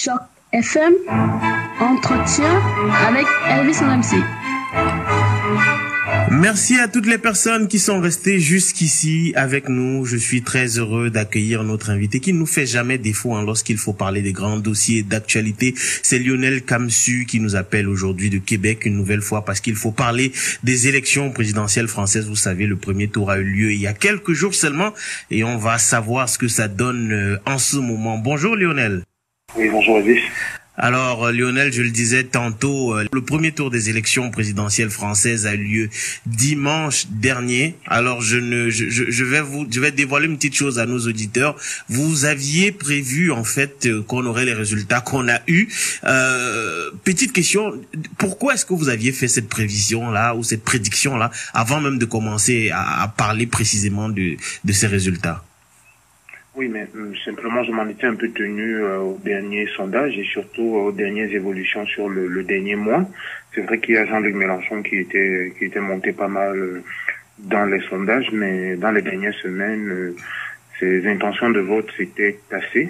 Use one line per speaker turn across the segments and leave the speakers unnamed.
Choc FM, entretien avec Elvis MC.
Merci à toutes les personnes qui sont restées jusqu'ici avec nous. Je suis très heureux d'accueillir notre invité qui ne nous fait jamais défaut hein, lorsqu'il faut parler des grands dossiers d'actualité. C'est Lionel Kamsu qui nous appelle aujourd'hui de Québec une nouvelle fois parce qu'il faut parler des élections présidentielles françaises. Vous savez, le premier tour a eu lieu il y a quelques jours seulement et on va savoir ce que ça donne euh, en ce moment. Bonjour Lionel.
Oui, bonjour.
Alors euh, Lionel, je le disais tantôt, euh, le premier tour des élections présidentielles françaises a eu lieu dimanche dernier. Alors je ne, vais vous, je vais dévoiler une petite chose à nos auditeurs. Vous aviez prévu en fait euh, qu'on aurait les résultats qu'on a eu. Petite question, pourquoi est-ce que vous aviez fait cette prévision là ou cette prédiction là avant même de commencer à, parler précisément de ces résultats?
Oui, mais euh, simplement, je m'en étais un peu tenu euh, aux derniers sondages et surtout aux dernières évolutions sur le, le dernier mois. C'est vrai qu'il y a Jean-Luc Mélenchon qui était qui était monté pas mal euh, dans les sondages, mais dans les dernières semaines, ses intentions de vote s'étaient tassées.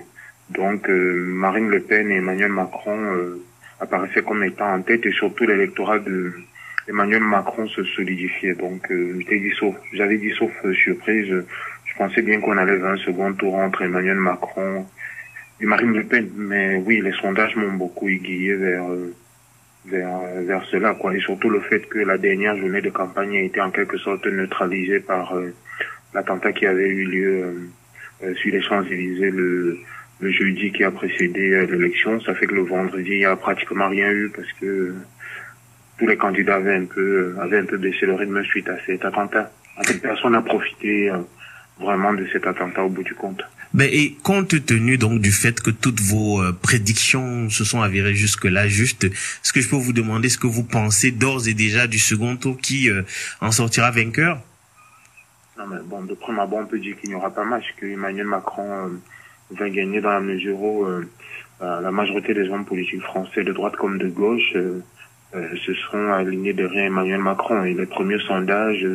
Donc, Marine Le Pen et Emmanuel Macron apparaissaient comme étant en tête et surtout l'électorat de Emmanuel Macron se solidifiait. Donc, sauf, j'avais dit sauf surprise pensais bien qu'on allait vers un second tour entre Emmanuel Macron et Marine Le Pen, mais oui, les sondages m'ont beaucoup aiguillé vers, vers, vers cela, quoi. Et surtout le fait que la dernière journée de campagne a été en quelque sorte neutralisée par euh, l'attentat qui avait eu lieu euh, sur les Champs-Élysées le, le jeudi qui a précédé euh, l'élection. Ça fait que le vendredi, il n'y a pratiquement rien eu parce que tous les candidats avaient un peu, avaient un peu baissé le rythme suite à cet attentat. En fait, personne n'a profité vraiment de cet attentat au bout du compte.
Mais et compte tenu donc du fait que toutes vos euh, prédictions se sont avérées jusque-là justes, est-ce que je peux vous demander ce que vous pensez d'ores et déjà du second tour qui euh, en sortira vainqueur?
Non mais bon, de prime abord, on peut dire qu'il n'y aura pas match, que Emmanuel Macron euh, va gagner dans la mesure où la majorité des hommes politiques français, de droite comme de gauche, se seront alignés derrière Emmanuel Macron. Et les premiers sondages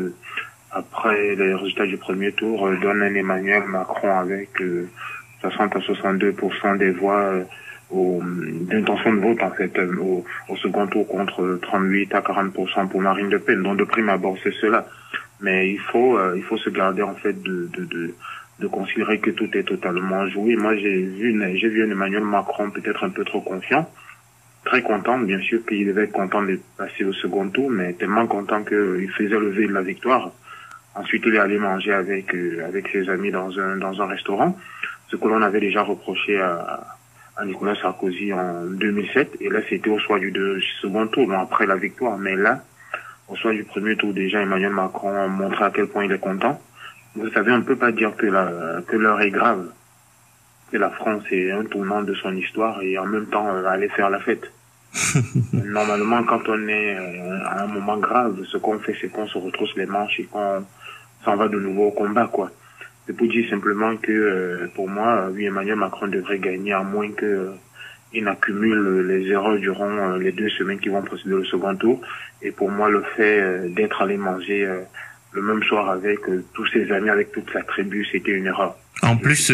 après les résultats du premier tour, euh, donne un Emmanuel Macron avec 60 euh, à 62% des voix euh, d'intention de vote en fait au, second tour contre 38 à 40 pour Marine Le Pen. Donc de prime abord c'est cela. Mais il faut il faut se garder en fait de, de, de de considérer que tout est totalement joué. Moi, j'ai vu, j'ai vu un Emmanuel Macron peut-être un peu trop confiant, très content, bien sûr qu'il devait être content de passer au second tour, mais tellement content qu'il faisait lever la victoire. Ensuite, il est allé manger avec euh, avec ses amis dans un dans un restaurant, ce que l'on avait déjà reproché à, à Nicolas Sarkozy en 2007. Et là, c'était au soir du second tour, non, après la victoire. Mais là, au soir du premier tour, déjà, Emmanuel Macron a montré à quel point il est content. Vous savez, on ne peut pas dire que la que l'heure est grave, que la France est un tournant de son histoire et en même temps euh, aller faire la fête. Normalement, quand on est euh, à un moment grave, ce qu'on fait, c'est qu'on se retrousse les manches et qu'on s'en va de nouveau au combat, quoi. C'est pour dire simplement que, euh, pour moi, oui, Emmanuel Macron devrait gagner à moins que euh, il n'accumule les erreurs durant les deux semaines qui vont précéder le second tour. Et pour moi, le fait d'être allé manger le même soir avec tous ses amis, avec toute sa tribu, c'était une erreur.
En plus,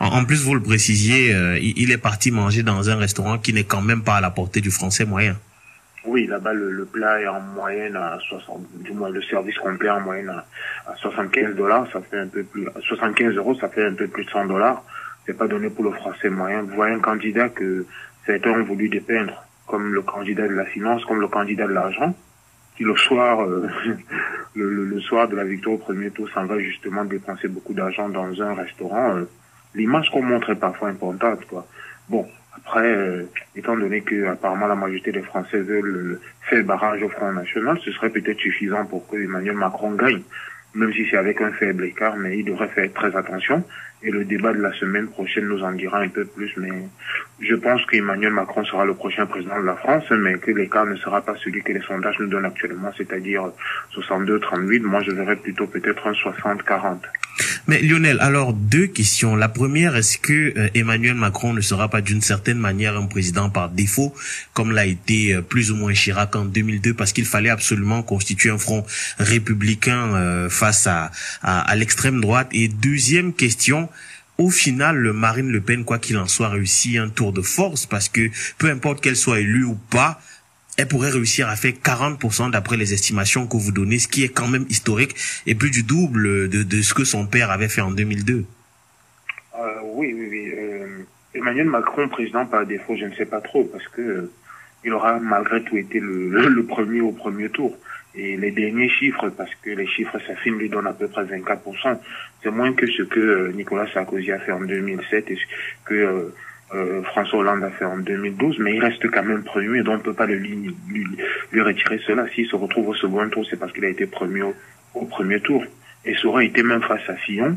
en, plus, vous le précisiez, euh, il, est parti manger dans un restaurant qui n'est quand même pas à la portée du français moyen.
Oui, là-bas, le, plat est en moyenne à 60, du moins le service complet en moyenne à, 75 dollars, ça fait un peu plus, 75 euros, ça fait un peu plus de 100 dollars. C'est pas donné pour le français moyen. Vous voyez un candidat que certains ont voulu dépeindre comme le candidat de la finance, comme le candidat de l'argent, qui le soir, euh, le, le, soir de la victoire au premier tour, s'en va justement dépenser beaucoup d'argent dans un restaurant. Euh, l'image qu'on montre est parfois importante, quoi. Bon, après, euh, étant donné que apparemment la majorité des Français veulent faire barrage au Front National, ce serait peut-être suffisant pour que Emmanuel Macron gagne, même si c'est avec un faible écart, mais il devrait faire très attention. Et le débat de la semaine prochaine nous en dira un peu plus, mais je pense qu'Emmanuel Macron sera le prochain président de la France, mais que l'écart ne sera pas celui que les sondages nous donnent actuellement, c'est-à-dire 62-38. Moi, je verrais plutôt peut-être un 60-40.
Mais Lionel, alors deux questions. La première, est-ce que euh, Emmanuel Macron ne sera pas d'une certaine manière un président par défaut, comme l'a été euh, plus ou moins Chirac en 2002, parce qu'il fallait absolument constituer un front républicain euh, face à, à, à l'extrême droite? Et deuxième question, au final, Marine Le Pen, quoi qu'il en soit, réussit un tour de force parce que peu importe qu'elle soit élue ou pas, elle pourrait réussir à faire 40% d'après les estimations que vous donnez, ce qui est quand même historique et plus du double de, de ce que son père avait fait en 2002.
Euh, oui, oui, oui. Euh, Emmanuel Macron, président par défaut, je ne sais pas trop, parce que euh, il aura malgré tout été le, le, premier au premier tour. Et les derniers chiffres, parce que les chiffres s'affinent, lui donnent à peu près 24%. C'est moins que ce que euh, Nicolas Sarkozy a fait en 2007 et que euh, François Hollande a fait en 2012, mais il reste quand même premier, donc on ne peut pas lui, lui, retirer cela. S'il se retrouve au second tour, c'est parce qu'il a été premier au, premier tour. Et ça aurait été même face à Fillon,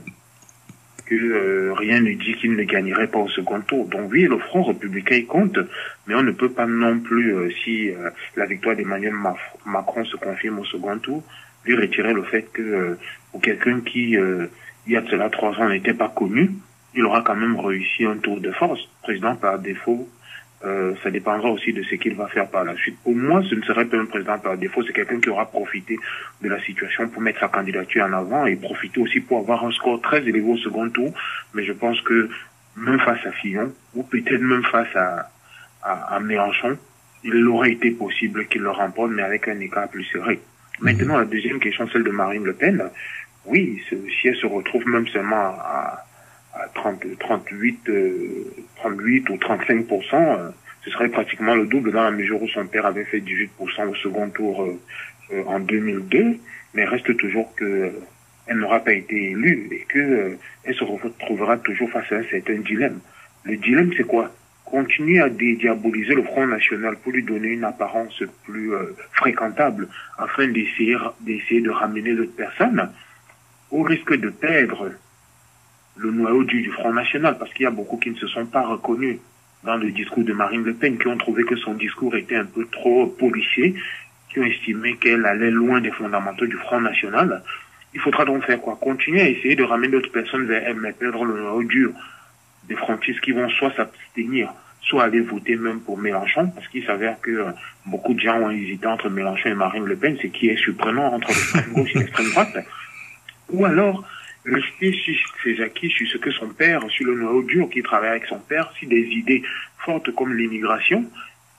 que euh, rien ne dit qu'il ne gagnerait pas au second tour. Donc oui, le Front républicain compte, mais on ne peut pas non plus, euh, si la victoire d'Emmanuel Macron se confirme au second tour, lui retirer le fait que pour quelqu'un qui, il y a de cela trois ans, n'était pas connu, il aura quand même réussi un tour de force. Président par défaut, euh, ça dépendra aussi de ce qu'il va faire par la suite. Pour moi, ce ne serait pas un président par défaut, c'est quelqu'un qui aura profité de la situation pour mettre sa candidature en avant et profiter aussi pour avoir un score très élevé au second tour. Mais je pense que même face à Fillon, ou peut-être même face à, à, à Mélenchon, il aurait été possible qu'il le remporte, mais avec un écart plus serré. Maintenant, la deuxième question, celle de Marine Le Pen. Oui, si elle se retrouve même seulement à, à 30, 38, euh, 38 ou 35% euh, ce serait pratiquement le double dans la mesure où son père avait fait 18% au second tour euh, euh, en 2002, mais reste toujours que elle n'aura pas été élue et que elle se retrouvera toujours face à un certain dilemme. Le dilemme, c'est quoi? Continuer à dédiaboliser le Front National pour lui donner une apparence plus fréquentable afin d'essayer d'essayer de ramener d'autres personnes au risque de perdre le noyau du, Front National, parce qu'il y a beaucoup qui ne se sont pas reconnus dans le discours de Marine Le Pen, qui ont trouvé que son discours était un peu trop policier, qui ont estimé qu'elle allait loin des fondamentaux du Front National. Il faudra donc faire quoi? Continuer à essayer de ramener d'autres personnes vers elle, mais perdre le noyau dur des frontistes qui vont soit s'abstenir, soit aller voter même pour Mélenchon, parce qu'il s'avère que euh, beaucoup de gens ont hésité entre Mélenchon et Marine Le Pen, ce qui est surprenant entre l'extrême gauche et l'extrême droite. Ou alors rester sur ses acquis, sur ce que son père, sur le noyau dur qui travaille avec son père, sur des idées fortes comme l'immigration,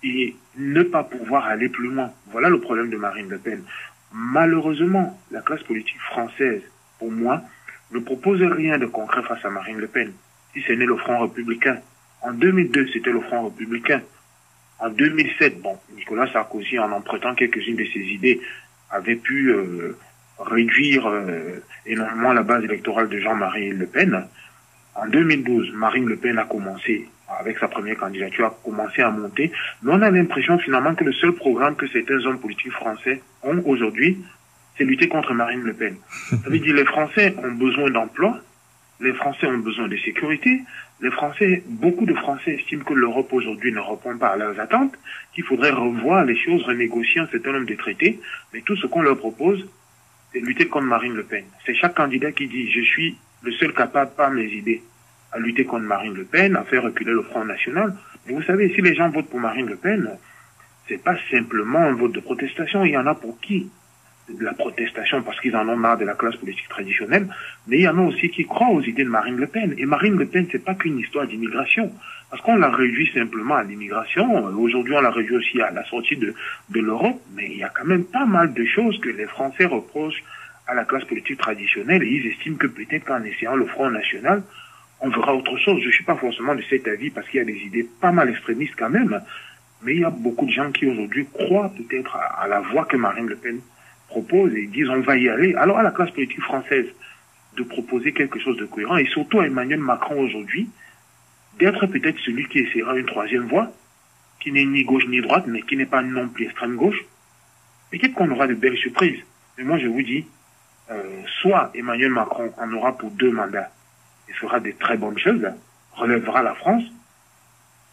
et ne pas pouvoir aller plus loin. Voilà le problème de Marine Le Pen. Malheureusement, la classe politique française, pour moi, ne propose rien de concret face à Marine Le Pen, si ce n'est le Front républicain. En 2002, c'était le Front républicain. En 2007, bon, Nicolas Sarkozy, en empruntant quelques-unes de ses idées, avait pu euh, réduire euh, énormément la base électorale de Jean-Marie Le Pen. En 2012, Marine Le Pen a commencé, avec sa première candidature, a commencé à monter. Mais on a l'impression finalement que le seul programme que certains hommes politiques français ont aujourd'hui, c'est lutter contre Marine Le Pen. Ça veut dire les Français ont besoin d'emploi, les Français ont besoin de sécurité, les Français, beaucoup de Français estiment que l'Europe aujourd'hui ne répond pas à leurs attentes, qu'il faudrait revoir les choses, renégocier un certain nombre de traités, mais tout ce qu'on leur propose, c'est lutter contre Marine Le Pen. C'est chaque candidat qui dit je suis le seul capable par mes idées à lutter contre Marine Le Pen, à faire reculer le Front National. Vous savez, si les gens votent pour Marine Le Pen, c'est pas simplement un vote de protestation. Il y en a pour qui? De la protestation parce qu'ils en ont marre de la classe politique traditionnelle, mais il y en a aussi qui croient aux idées de Marine Le Pen. Et Marine Le Pen, c'est pas qu'une histoire d'immigration. Parce qu'on l'a réduit simplement à l'immigration. Aujourd'hui, on l'a réduit aussi à la sortie de, de l'Europe. Mais il y a quand même pas mal de choses que les Français reprochent à la classe politique traditionnelle. Et ils estiment que peut-être qu'en essayant le Front National, on verra autre chose. Je suis pas forcément de cet avis parce qu'il y a des idées pas mal extrémistes quand même. Mais il y a beaucoup de gens qui aujourd'hui croient peut-être à, à la voie que Marine Le Pen propose et disent on va y aller. Alors à la classe politique française de proposer quelque chose de cohérent et surtout à Emmanuel Macron aujourd'hui d'être peut-être celui qui essaiera une troisième voie, qui n'est ni gauche ni droite, mais qui n'est pas non plus extrême gauche. Peut-être qu'on aura de belles surprises. Mais moi, je vous dis, euh, soit Emmanuel Macron en aura pour deux mandats et fera des très bonnes choses, relèvera la France,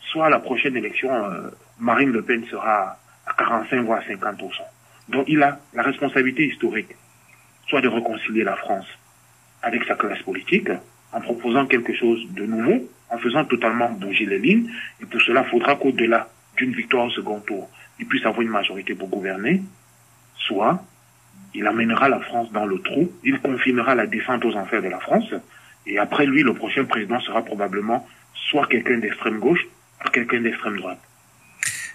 soit à la prochaine élection, euh, Marine Le Pen sera à 45 voire 50%. Donc il a la responsabilité historique, soit de réconcilier la France avec sa classe politique, en proposant quelque chose de nouveau, en faisant totalement bouger les lignes. Et pour cela, il faudra qu'au-delà d'une victoire au second tour, il puisse avoir une majorité pour gouverner, soit il amènera la France dans le trou, il confirmera la descente aux enfers de la France, Et après lui, le prochain président sera probablement soit quelqu'un d'extrême gauche, soit quelqu'un d'extrême droite.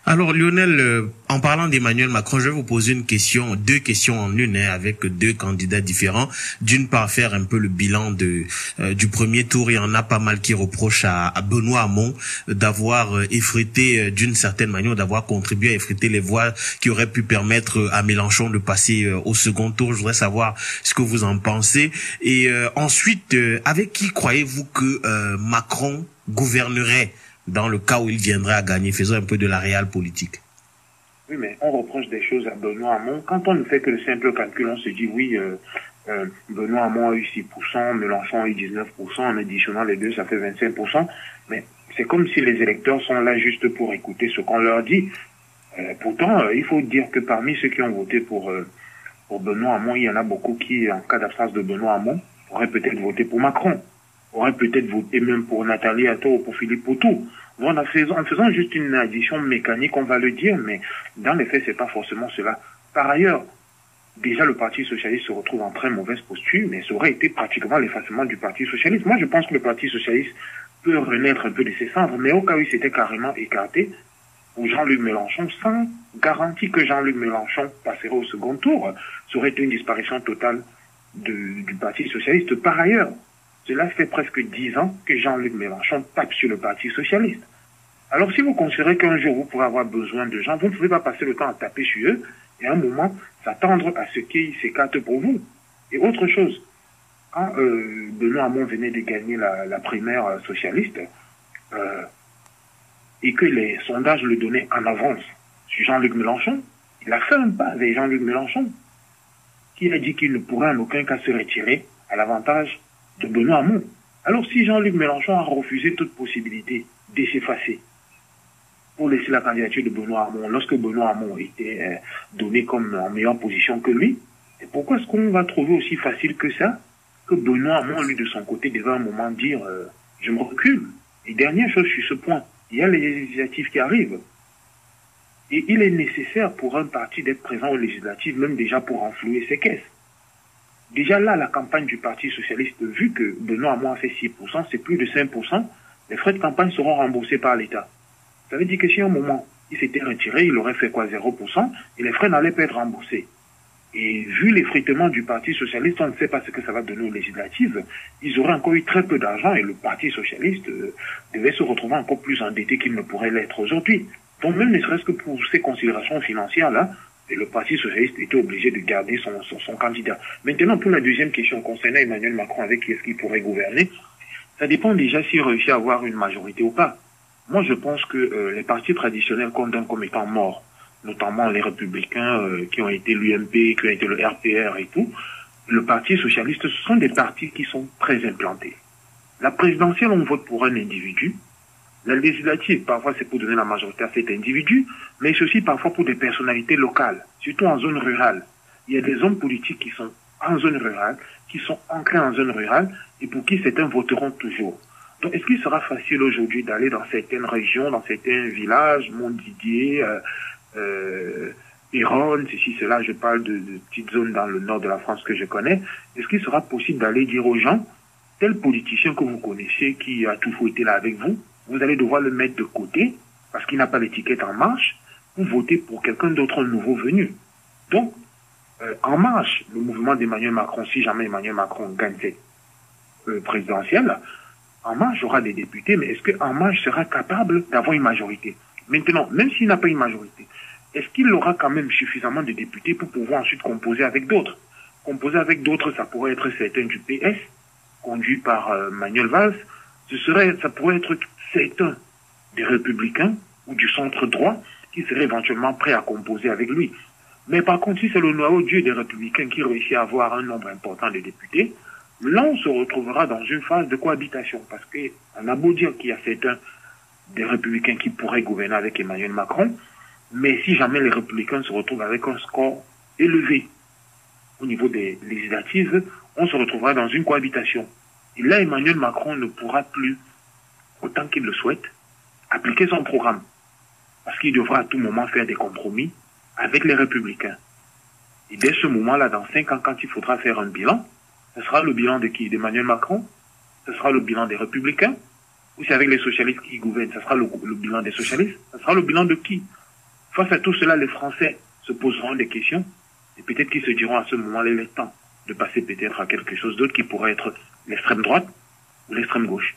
Alors Lionel, euh, en parlant d'Emmanuel Macron, je vais vous poser une question, deux questions en une, hein, avec deux candidats différents. D'une part, faire un peu le bilan de euh, du premier tour. Il y en a pas mal qui reprochent à, Benoît Hamon d'avoir euh, effrité d'une certaine manière, d'avoir contribué à effriter les voix qui auraient pu permettre à Mélenchon de passer au second tour. Je voudrais savoir ce que vous en pensez. Et ensuite, avec qui croyez-vous que Macron gouvernerait? Dans le cas où il viendrait à gagner Faisons un peu de la réelle politique.
Oui, mais on reproche des choses à Benoît Hamon. Quand on ne fait que le simple calcul, on se dit oui, euh, euh, Benoît Hamon a eu 6%, Mélenchon a eu 19%, en additionnant les deux, ça fait 25%. Mais c'est comme si les électeurs sont là juste pour écouter ce qu'on leur dit. Euh, pourtant, il faut dire que parmi ceux qui ont voté pour, pour Benoît Hamon, il y en a beaucoup qui, en cas d'absence de Benoît Hamon, auraient peut-être voté pour Macron, auraient peut-être voté même pour Nathalie Atto ou pour Philippe Poutou. Bon, en faisant, juste une addition mécanique, on va le dire, mais dans les faits, c'est pas forcément cela. Par ailleurs, déjà le Parti socialiste se retrouve en très mauvaise posture, mais ça aurait été pratiquement l'effacement du Parti socialiste. Moi, je pense que le Parti socialiste peut renaître un peu de ses cendres, mais au cas où il s'était carrément écarté, pour Jean-Luc Mélenchon, sans garantie que Jean-Luc Mélenchon passerait au second tour, ça aurait été une disparition totale du Parti socialiste. Par ailleurs, cela fait presque dix ans que Jean-Luc Mélenchon tape sur le Parti socialiste. Alors si vous considérez qu'un jour vous pourrez avoir besoin de gens, vous ne pouvez pas passer le temps à taper sur eux et à un moment s'attendre à ce qu'ils s'écartent pour vous. Et autre chose, quand euh, Benoît Hamon venait de gagner la, primaire socialiste euh, et que les sondages le donnaient en avance sur Jean-Luc Mélenchon, il a fait un pas avec Jean-Luc Mélenchon, qui a dit qu'il ne pourrait en aucun cas se retirer à l'avantage de Benoît Hamon. Alors si Jean-Luc Mélenchon a refusé toute possibilité de s'effacer, pour laisser la candidature de Benoît Hamon lorsque Benoît Hamon était euh, donné comme en meilleure position que lui. Et pourquoi est-ce qu'on va trouver aussi facile que ça que Benoît Hamon, lui, de son côté, devait un moment dire euh, je me recule. Et dernière chose sur ce point, il y a les législatives qui arrivent. Et il est nécessaire pour un parti d'être présent aux législatives, même déjà pour enflouer ses caisses. Déjà là, la campagne du Parti socialiste, vu que Benoît Hamon a fait 6%, c'est plus de 5%, les frais de campagne seront remboursés par l'État. Ça veut dire que si à un moment, il s'était retiré, il aurait fait quoi 0% et les frais n'allaient pas être remboursés. Et vu l'effritement du Parti socialiste, on ne sait pas ce que ça va donner aux législatives. Ils auraient encore eu très peu d'argent et le Parti socialiste euh, devait se retrouver encore plus endetté qu'il ne pourrait l'être aujourd'hui. Donc même ne serait-ce que pour ces considérations financières-là, le Parti socialiste était obligé de garder son, son, candidat. Maintenant, pour la deuxième question concernant Emmanuel Macron avec qui est-ce qu'il pourrait gouverner, ça dépend déjà s'il réussit à avoir une majorité ou pas. Moi, je pense que euh, les partis traditionnels condamnent comme étant morts, notamment les républicains euh, qui ont été l'UMP, qui ont été le RPR et tout. Le Parti socialiste, ce sont des partis qui sont très implantés. La présidentielle, on vote pour un individu. La législative, parfois, c'est pour donner la majorité à cet individu, mais c'est aussi parfois pour des personnalités locales, surtout en zone rurale. Il y a des hommes politiques qui sont en zone rurale, qui sont ancrés en zone rurale, et pour qui certains voteront toujours. Donc, est-ce qu'il sera facile aujourd'hui d'aller dans certaines régions, dans certains villages, Montdidier, euh, euh, ceci, cela, je parle de, de, petites zones dans le nord de la France que je connais, est-ce qu'il sera possible d'aller dire aux gens, tel politicien que vous connaissez, qui a toujours été là avec vous, vous allez devoir le mettre de côté, parce qu'il n'a pas l'étiquette en marche, pour voter pour quelqu'un d'autre nouveau venu. Donc, euh, en marche, le mouvement d'Emmanuel Macron, si jamais Emmanuel Macron gagne cette euh, présidentielle, en Marche aura des députés, mais est-ce qu'En Marche sera capable d'avoir une majorité? Maintenant, même s'il n'a pas une majorité, est-ce qu'il aura quand même suffisamment de députés pour pouvoir ensuite composer avec d'autres? Composer avec d'autres, ça pourrait être certains du PS, conduit par euh, Manuel Valls, ce serait, ça pourrait être certains des républicains ou du centre droit qui seraient éventuellement prêts à composer avec lui. Mais par contre, si c'est le noyau Dieu des républicains qui réussit à avoir un nombre important de députés, là, on se retrouvera dans une phase de cohabitation, parce qu'on a beau dire qu'il y a certains des républicains qui pourraient gouverner avec Emmanuel Macron, mais si jamais les républicains se retrouvent avec un score élevé au niveau des législatives, on se retrouvera dans une cohabitation. Et là, Emmanuel Macron ne pourra plus, autant qu'il le souhaite, appliquer son programme. Parce qu'il devra à tout moment faire des compromis avec les républicains. Et dès ce moment-là, dans cinq ans, quand il faudra faire un bilan, ce sera le bilan de qui? D'Emmanuel Macron? Ce sera le bilan des républicains? Ou c'est avec les socialistes qui gouvernent, ce sera le, bilan des socialistes, ce sera le bilan de qui? Face à tout cela, les Français se poseront des questions et peut-être qu'ils se diront à ce moment-là, il temps de passer peut-être à quelque chose d'autre qui pourrait être l'extrême droite ou l'extrême gauche.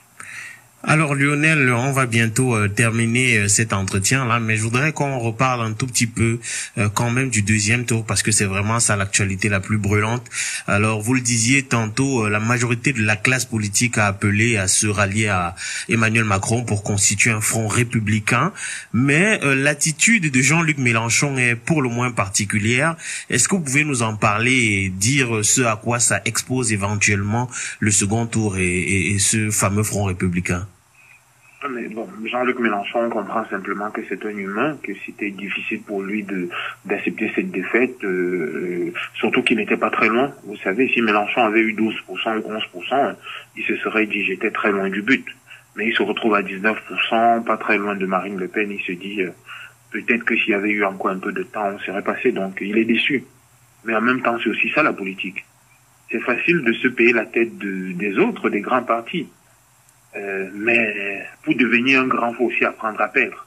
Alors Lionel, on va bientôt euh, terminer euh, cet entretien là, mais je voudrais qu'on reparle un tout petit peu euh, quand même du deuxième tour parce que c'est vraiment ça l'actualité la plus brûlante. Alors vous le disiez tantôt, la majorité de la classe politique a appelé à se rallier à Emmanuel Macron pour constituer un front républicain, mais l'attitude de Jean-Luc Mélenchon est pour le moins particulière. Est-ce que vous pouvez nous en parler et dire ce à quoi ça expose éventuellement le second tour et ce fameux front républicain?
Bon, Jean-Luc Mélenchon comprend simplement que c'est un humain, que c'était difficile pour lui de d'accepter cette défaite, euh, surtout qu'il n'était pas très loin. Vous savez, si Mélenchon avait eu 12% ou 11%, il se serait dit j'étais très loin du but. Mais il se retrouve à 19%, pas très loin de Marine Le Pen. Il se dit euh, peut-être que s'il y avait eu encore un peu de temps, on serait passé. Donc il est déçu. Mais en même temps, c'est aussi ça la politique. C'est facile de se payer la tête de, des autres, des grands partis. Euh, mais pour devenir un grand, faut aussi apprendre à perdre.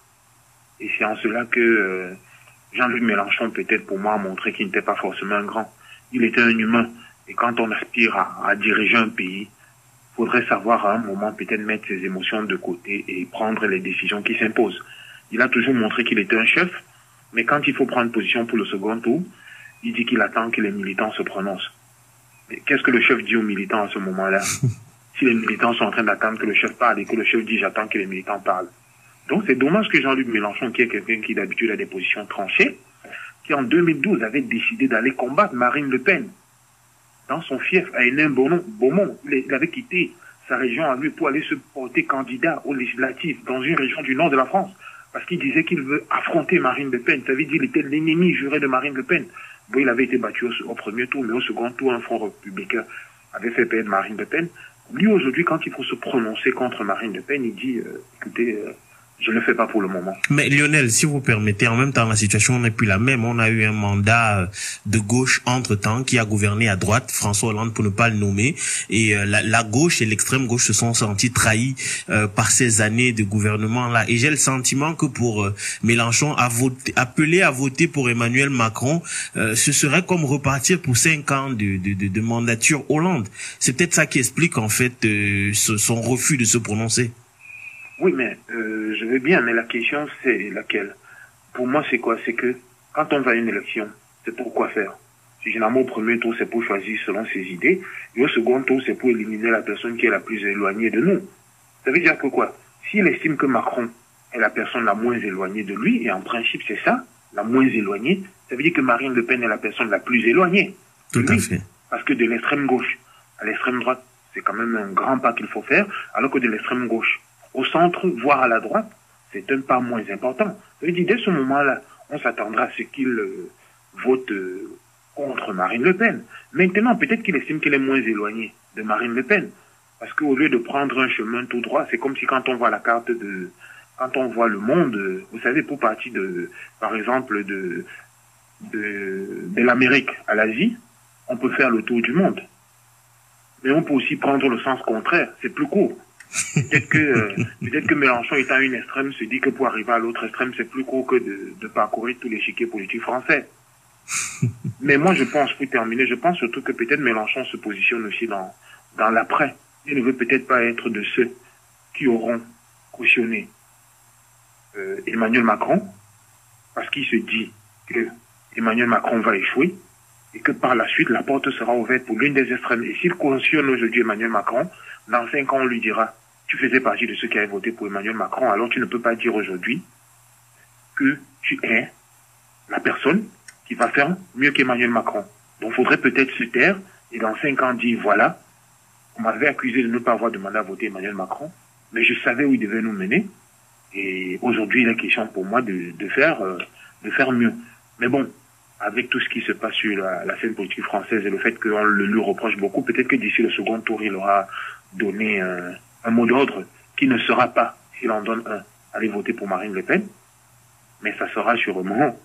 Et c'est en cela que euh, Jean-Luc Mélenchon, peut-être pour moi, a montré qu'il n'était pas forcément un grand. Il était un humain. Et quand on aspire à, à diriger un pays, faudrait savoir à un moment peut-être mettre ses émotions de côté et prendre les décisions qui s'imposent. Il a toujours montré qu'il était un chef, mais quand il faut prendre position pour le second tour, il dit qu'il attend que les militants se prononcent. Qu'est-ce que le chef dit aux militants à ce moment-là? si les militants sont en train d'attendre que le chef parle et que le chef dit j'attends que les militants parlent. Donc c'est dommage que Jean-Luc Mélenchon, qui est quelqu'un qui d'habitude a des positions tranchées, qui en 2012 avait décidé d'aller combattre Marine Le Pen dans son fief à Hénin Beaumont. Il avait quitté sa région à lui pour aller se porter candidat aux législatives dans une région du nord de la France parce qu'il disait qu'il veut affronter Marine Le Pen. Ça veut dire qu'il était l'ennemi juré de Marine Le Pen. Bon, il avait été battu au, au, premier tour, mais au second tour, un front républicain avait fait perdre Marine Le Pen. Lui, aujourd'hui, quand il faut se prononcer contre Marine Le Pen, il dit, euh, écoutez, euh, je ne le fais pas pour le moment.
Mais Lionel, si vous permettez, en même temps, la situation n'est plus la même. On a eu un mandat euh, de gauche entre-temps qui a gouverné à droite, François Hollande pour ne pas le nommer. Et euh, la, gauche et l'extrême gauche se sont sentis trahis euh, par ces années de gouvernement-là. Et j'ai le sentiment que pour Mélenchon, appeler à voter pour Emmanuel Macron, ce serait comme repartir pour cinq ans de, de, de mandature Hollande. C'est peut-être ça qui explique en fait son refus de se prononcer.
Oui, mais euh, je veux bien, mais la question c'est laquelle? Pour moi, c'est quoi? C'est que quand on va à une élection, c'est pour quoi faire? Généralement, au premier tour, c'est pour choisir selon ses idées, et au second tour, c'est pour éliminer la personne qui est la plus éloignée de nous. Ça veut dire que quoi? S'il estime que Macron est la personne la moins éloignée de lui, et en principe c'est ça, la moins éloignée, ça veut dire que Marine Le Pen est la personne la plus éloignée.
Tout à fait.
Parce que de l'extrême gauche à l'extrême droite, c'est quand même un grand pas qu'il faut faire, alors que de l'extrême gauche au centre, voire à la droite, c'est un pas moins important. Je dis, dès ce moment-là, on s'attendra à ce qu'il euh, vote euh, contre Marine Le Pen. Maintenant, peut-être qu'il estime qu'il est moins éloigné de Marine Le Pen. Parce qu'au lieu de prendre un chemin tout droit, c'est comme si quand on voit la carte de, quand on voit le monde, euh, vous savez, pour partir de, par exemple, de, de, de l'Amérique à l'Asie, on peut faire le tour du monde. Mais on peut aussi prendre le sens contraire, c'est plus court. Peut-être que, euh, peut-être que Mélenchon étant une extrême se dit que pour arriver à l'autre extrême, c'est plus court que de, de parcourir tous les chiquiers politiques français. Mais moi, je pense, pour terminer, je pense surtout que peut-être Mélenchon se positionne aussi dans, dans l'après. Il ne veut peut-être pas être de ceux qui auront cautionné euh, Emmanuel Macron, parce qu'il se dit que Emmanuel Macron va échouer et que par la suite, la porte sera ouverte pour l'une des extrêmes. Et s'il cautionne aujourd'hui Emmanuel Macron, dans cinq ans, on lui dira, tu faisais partie de ceux qui avaient voté pour Emmanuel Macron, alors tu ne peux pas dire aujourd'hui que tu es la personne qui va faire mieux qu'Emmanuel Macron. Donc, il faudrait peut-être se taire et dans cinq ans dire, voilà, on m'avait accusé de ne pas avoir demandé à voter Emmanuel Macron, mais je savais où il devait nous mener. Et aujourd'hui, il est question pour moi de, de faire, euh, de faire mieux. Mais bon, avec tout ce qui se passe sur la, la scène politique française et le fait qu'on le lui reproche beaucoup, peut-être que d'ici le second tour, il aura donner un, un mot d'ordre qui ne sera pas, s'il en donne un, aller voter pour Marine Le Pen, mais ça sera sûrement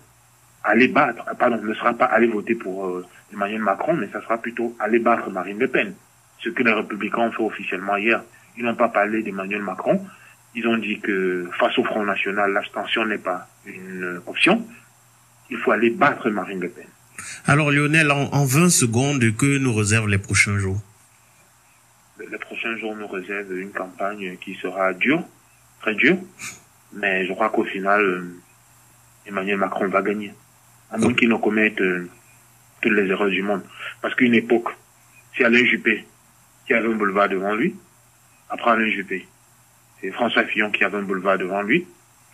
aller battre, pardon, ne sera pas aller voter pour euh, Emmanuel Macron, mais ça sera plutôt aller battre Marine Le Pen. ce que les républicains ont fait officiellement hier. Ils n'ont pas parlé d'Emmanuel Macron. Ils ont dit que face au Front National, l'abstention n'est pas une option. Il faut aller battre Marine Le Pen.
Alors Lionel, en, en 20 secondes, que nous réservent les prochains jours?
Les prochains jours nous réservent une campagne qui sera dure, très dure, mais je crois qu'au final, euh, Emmanuel Macron va gagner. À moins qu'il ne commette euh, toutes les erreurs du monde. Parce qu'une époque, si Alain Juppé, qui avait un boulevard devant lui, après Alain Juppé, c'est François Fillon qui avait un boulevard devant lui.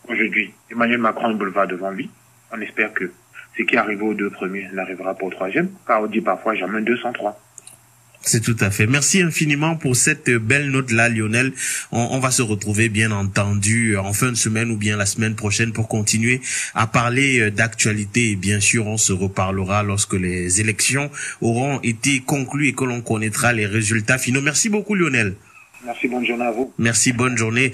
Aujourd'hui, Emmanuel Macron a un boulevard devant lui. On espère que ce qui arrive aux deux premiers n'arrivera pas au troisième, car on dit parfois jamais 203.
C'est tout à fait. Merci infiniment pour cette belle note-là, Lionel. On, on, va se retrouver, bien entendu, en fin de semaine ou bien la semaine prochaine pour continuer à parler d'actualité. Et bien sûr, on se reparlera lorsque les élections auront été conclues et que l'on connaîtra les résultats finaux. Merci beaucoup, Lionel.
Merci, bonne journée à vous.
Merci, bonne journée.